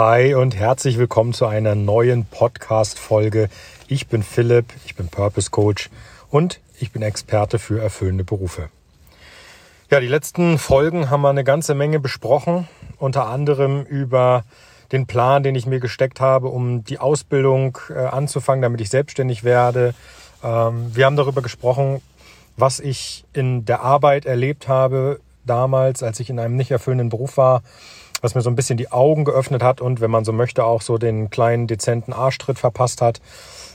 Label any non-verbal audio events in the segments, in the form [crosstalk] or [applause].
Hi und herzlich willkommen zu einer neuen Podcast-Folge. Ich bin Philipp, ich bin Purpose Coach und ich bin Experte für erfüllende Berufe. Ja, die letzten Folgen haben wir eine ganze Menge besprochen, unter anderem über den Plan, den ich mir gesteckt habe, um die Ausbildung äh, anzufangen, damit ich selbstständig werde. Ähm, wir haben darüber gesprochen, was ich in der Arbeit erlebt habe damals, als ich in einem nicht erfüllenden Beruf war was mir so ein bisschen die Augen geöffnet hat und, wenn man so möchte, auch so den kleinen dezenten Arschtritt verpasst hat.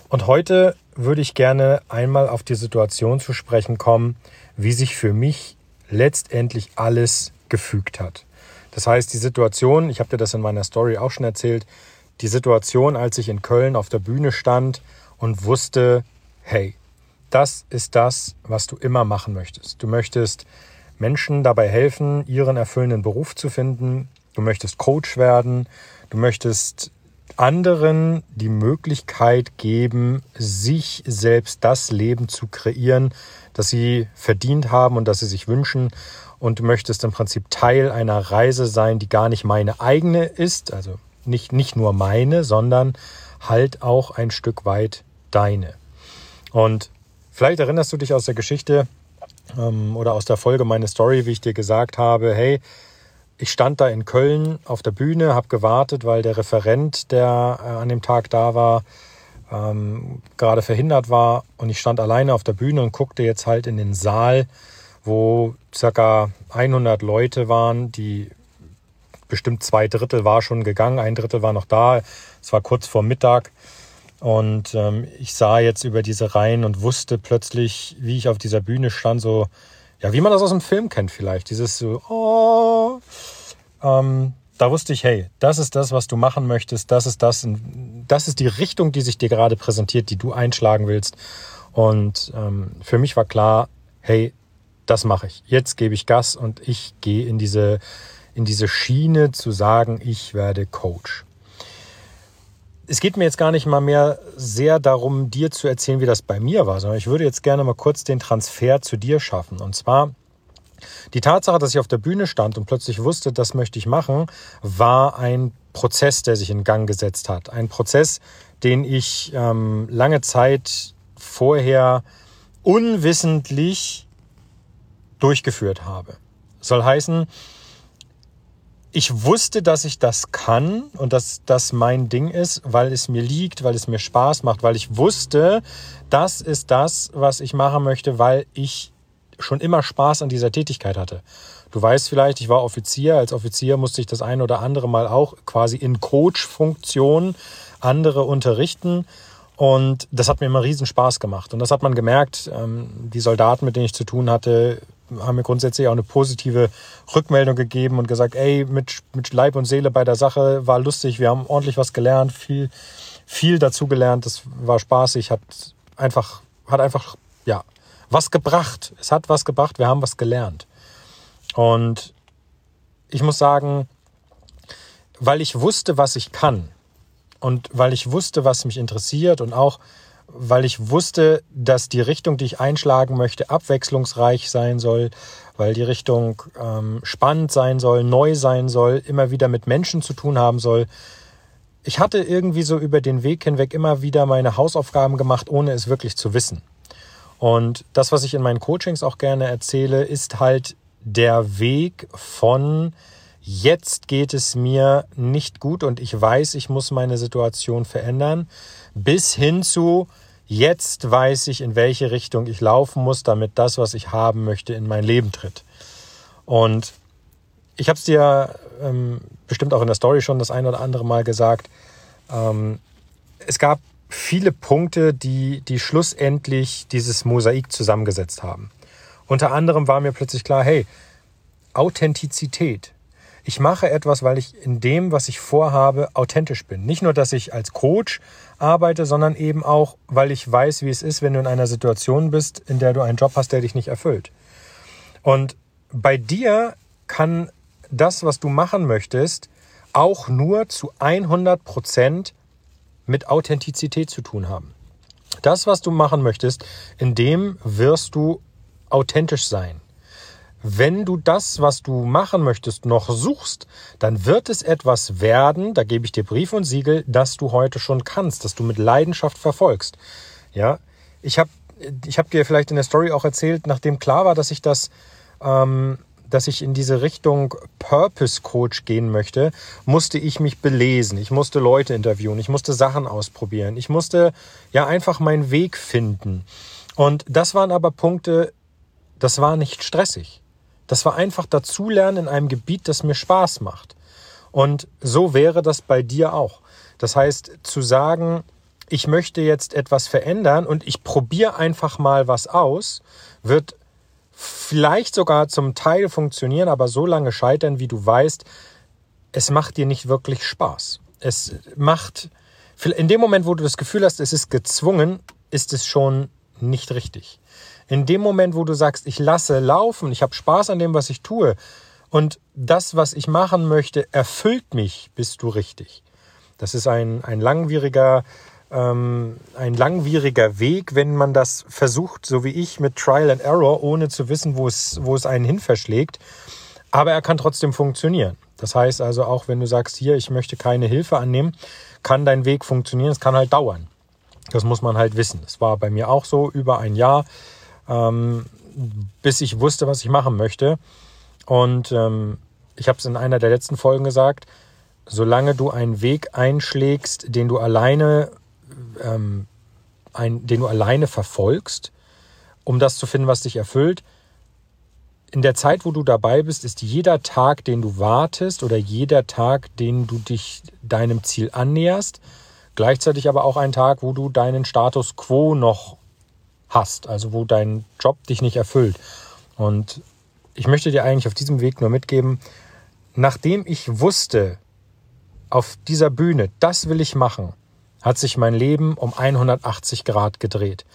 Und heute würde ich gerne einmal auf die Situation zu sprechen kommen, wie sich für mich letztendlich alles gefügt hat. Das heißt, die Situation, ich habe dir das in meiner Story auch schon erzählt, die Situation, als ich in Köln auf der Bühne stand und wusste, hey, das ist das, was du immer machen möchtest. Du möchtest Menschen dabei helfen, ihren erfüllenden Beruf zu finden, du möchtest Coach werden, du möchtest anderen die Möglichkeit geben, sich selbst das Leben zu kreieren, das sie verdient haben und das sie sich wünschen. Und du möchtest im Prinzip Teil einer Reise sein, die gar nicht meine eigene ist, also nicht, nicht nur meine, sondern halt auch ein Stück weit deine. Und vielleicht erinnerst du dich aus der Geschichte ähm, oder aus der Folge meine Story, wie ich dir gesagt habe, hey, ich stand da in Köln auf der Bühne, habe gewartet, weil der Referent, der äh, an dem Tag da war, ähm, gerade verhindert war. Und ich stand alleine auf der Bühne und guckte jetzt halt in den Saal, wo circa 100 Leute waren, die bestimmt zwei Drittel war schon gegangen, ein Drittel war noch da. Es war kurz vor Mittag. Und ähm, ich sah jetzt über diese Reihen und wusste plötzlich, wie ich auf dieser Bühne stand, so ja, wie man das aus dem Film kennt vielleicht. Dieses so, oh, ähm, da wusste ich, hey, das ist das, was du machen möchtest, das ist das, das ist die Richtung, die sich dir gerade präsentiert, die du einschlagen willst. Und ähm, für mich war klar, hey, das mache ich. Jetzt gebe ich Gas und ich gehe in diese, in diese Schiene zu sagen, ich werde Coach es geht mir jetzt gar nicht mal mehr sehr darum, dir zu erzählen, wie das bei mir war, sondern ich würde jetzt gerne mal kurz den Transfer zu dir schaffen. Und zwar die Tatsache, dass ich auf der Bühne stand und plötzlich wusste, das möchte ich machen, war ein Prozess, der sich in Gang gesetzt hat. Ein Prozess, den ich ähm, lange Zeit vorher unwissentlich durchgeführt habe. Soll heißen, ich wusste, dass ich das kann und dass das mein Ding ist, weil es mir liegt, weil es mir Spaß macht, weil ich wusste, das ist das, was ich machen möchte, weil ich schon immer Spaß an dieser Tätigkeit hatte. Du weißt vielleicht, ich war Offizier. Als Offizier musste ich das ein oder andere Mal auch quasi in Coach-Funktion andere unterrichten. Und das hat mir immer riesen Spaß gemacht. Und das hat man gemerkt. Ähm, die Soldaten, mit denen ich zu tun hatte, haben mir grundsätzlich auch eine positive Rückmeldung gegeben und gesagt, ey, mit, mit Leib und Seele bei der Sache war lustig, wir haben ordentlich was gelernt, viel, viel dazu gelernt, das war spaßig, hat einfach, hat einfach, ja, was gebracht. Es hat was gebracht, wir haben was gelernt. Und ich muss sagen, weil ich wusste, was ich kann und weil ich wusste, was mich interessiert und auch weil ich wusste, dass die Richtung, die ich einschlagen möchte, abwechslungsreich sein soll, weil die Richtung ähm, spannend sein soll, neu sein soll, immer wieder mit Menschen zu tun haben soll. Ich hatte irgendwie so über den Weg hinweg immer wieder meine Hausaufgaben gemacht, ohne es wirklich zu wissen. Und das, was ich in meinen Coachings auch gerne erzähle, ist halt der Weg von jetzt geht es mir nicht gut und ich weiß, ich muss meine Situation verändern, bis hin zu jetzt weiß ich, in welche Richtung ich laufen muss, damit das, was ich haben möchte, in mein Leben tritt. Und ich habe es dir ähm, bestimmt auch in der Story schon das ein oder andere Mal gesagt. Ähm, es gab viele Punkte, die, die schlussendlich dieses Mosaik zusammengesetzt haben. Unter anderem war mir plötzlich klar, hey, Authentizität ich mache etwas, weil ich in dem, was ich vorhabe, authentisch bin. Nicht nur, dass ich als Coach arbeite, sondern eben auch, weil ich weiß, wie es ist, wenn du in einer Situation bist, in der du einen Job hast, der dich nicht erfüllt. Und bei dir kann das, was du machen möchtest, auch nur zu 100 Prozent mit Authentizität zu tun haben. Das, was du machen möchtest, in dem wirst du authentisch sein wenn du das, was du machen möchtest, noch suchst, dann wird es etwas werden, da gebe ich dir Brief und Siegel, dass du heute schon kannst, dass du mit Leidenschaft verfolgst. Ja, ich habe ich hab dir vielleicht in der Story auch erzählt, nachdem klar war, dass ich das, ähm, dass ich in diese Richtung Purpose Coach gehen möchte, musste ich mich belesen. Ich musste Leute interviewen. Ich musste Sachen ausprobieren. Ich musste ja einfach meinen Weg finden. Und das waren aber Punkte, das war nicht stressig. Das war einfach dazulernen in einem Gebiet, das mir Spaß macht. Und so wäre das bei dir auch. Das heißt, zu sagen, ich möchte jetzt etwas verändern und ich probiere einfach mal was aus, wird vielleicht sogar zum Teil funktionieren, aber so lange scheitern, wie du weißt, es macht dir nicht wirklich Spaß. Es macht, in dem Moment, wo du das Gefühl hast, es ist gezwungen, ist es schon nicht richtig. In dem Moment, wo du sagst, ich lasse laufen, ich habe Spaß an dem, was ich tue und das, was ich machen möchte, erfüllt mich, bist du richtig. Das ist ein, ein langwieriger, ähm, ein langwieriger Weg, wenn man das versucht, so wie ich, mit Trial and Error, ohne zu wissen, wo es, wo es einen hin verschlägt. Aber er kann trotzdem funktionieren. Das heißt also, auch wenn du sagst, hier, ich möchte keine Hilfe annehmen, kann dein Weg funktionieren. Es kann halt dauern. Das muss man halt wissen. Es war bei mir auch so über ein Jahr ähm, bis ich wusste, was ich machen möchte. Und ähm, ich habe es in einer der letzten Folgen gesagt, solange du einen Weg einschlägst, den du alleine, ähm, ein, den du alleine verfolgst, um das zu finden, was dich erfüllt, in der Zeit, wo du dabei bist, ist jeder Tag, den du wartest oder jeder Tag, den du dich deinem Ziel annäherst, gleichzeitig aber auch ein Tag, wo du deinen Status quo noch hast, also wo dein Job dich nicht erfüllt. Und ich möchte dir eigentlich auf diesem Weg nur mitgeben, nachdem ich wusste, auf dieser Bühne, das will ich machen, hat sich mein Leben um 180 Grad gedreht.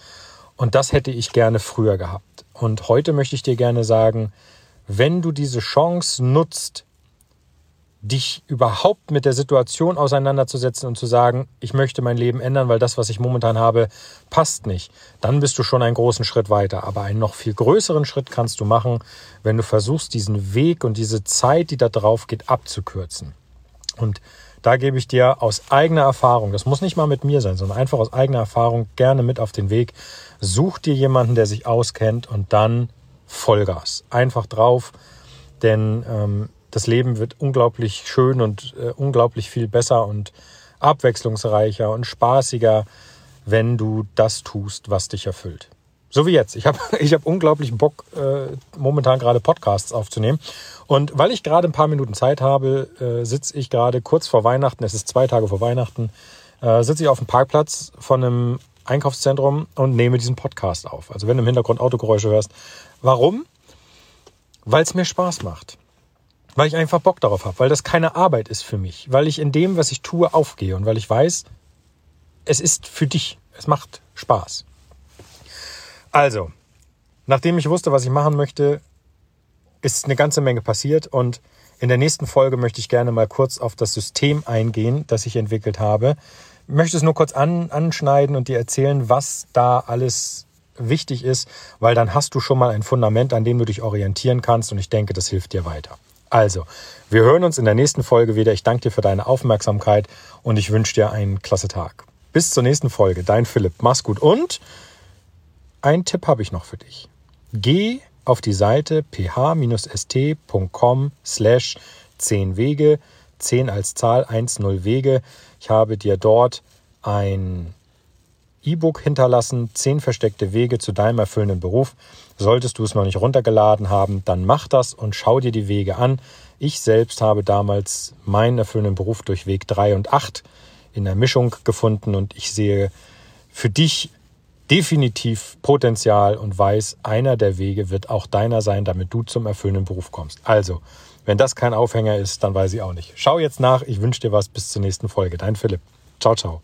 Und das hätte ich gerne früher gehabt. Und heute möchte ich dir gerne sagen, wenn du diese Chance nutzt, dich überhaupt mit der Situation auseinanderzusetzen und zu sagen, ich möchte mein Leben ändern, weil das, was ich momentan habe, passt nicht, dann bist du schon einen großen Schritt weiter. Aber einen noch viel größeren Schritt kannst du machen, wenn du versuchst, diesen Weg und diese Zeit, die da drauf geht, abzukürzen. Und da gebe ich dir aus eigener Erfahrung, das muss nicht mal mit mir sein, sondern einfach aus eigener Erfahrung gerne mit auf den Weg. Such dir jemanden, der sich auskennt und dann Vollgas. Einfach drauf, denn ähm, das Leben wird unglaublich schön und äh, unglaublich viel besser und abwechslungsreicher und spaßiger, wenn du das tust, was dich erfüllt. So wie jetzt. Ich habe [laughs] ich hab unglaublich Bock, äh, momentan gerade Podcasts aufzunehmen. Und weil ich gerade ein paar Minuten Zeit habe, äh, sitze ich gerade kurz vor Weihnachten, es ist zwei Tage vor Weihnachten, äh, sitze ich auf dem Parkplatz von einem Einkaufszentrum und nehme diesen Podcast auf. Also wenn du im Hintergrund Autogeräusche hörst. Warum? Weil es mir Spaß macht weil ich einfach Bock darauf habe, weil das keine Arbeit ist für mich, weil ich in dem, was ich tue, aufgehe und weil ich weiß, es ist für dich, es macht Spaß. Also, nachdem ich wusste, was ich machen möchte, ist eine ganze Menge passiert und in der nächsten Folge möchte ich gerne mal kurz auf das System eingehen, das ich entwickelt habe. Ich möchte es nur kurz an, anschneiden und dir erzählen, was da alles wichtig ist, weil dann hast du schon mal ein Fundament, an dem du dich orientieren kannst und ich denke, das hilft dir weiter. Also, wir hören uns in der nächsten Folge wieder. Ich danke dir für deine Aufmerksamkeit und ich wünsche dir einen klasse Tag. Bis zur nächsten Folge. Dein Philipp. Mach's gut. Und einen Tipp habe ich noch für dich. Geh auf die Seite ph-st.com slash 10 Wege, 10 als Zahl, 10 Wege. Ich habe dir dort ein E-Book hinterlassen, 10 versteckte Wege zu deinem erfüllenden Beruf. Solltest du es noch nicht runtergeladen haben, dann mach das und schau dir die Wege an. Ich selbst habe damals meinen erfüllenden Beruf durch Weg 3 und 8 in der Mischung gefunden und ich sehe für dich definitiv Potenzial und weiß, einer der Wege wird auch deiner sein, damit du zum erfüllenden Beruf kommst. Also, wenn das kein Aufhänger ist, dann weiß ich auch nicht. Schau jetzt nach. Ich wünsche dir was. Bis zur nächsten Folge. Dein Philipp. Ciao, ciao.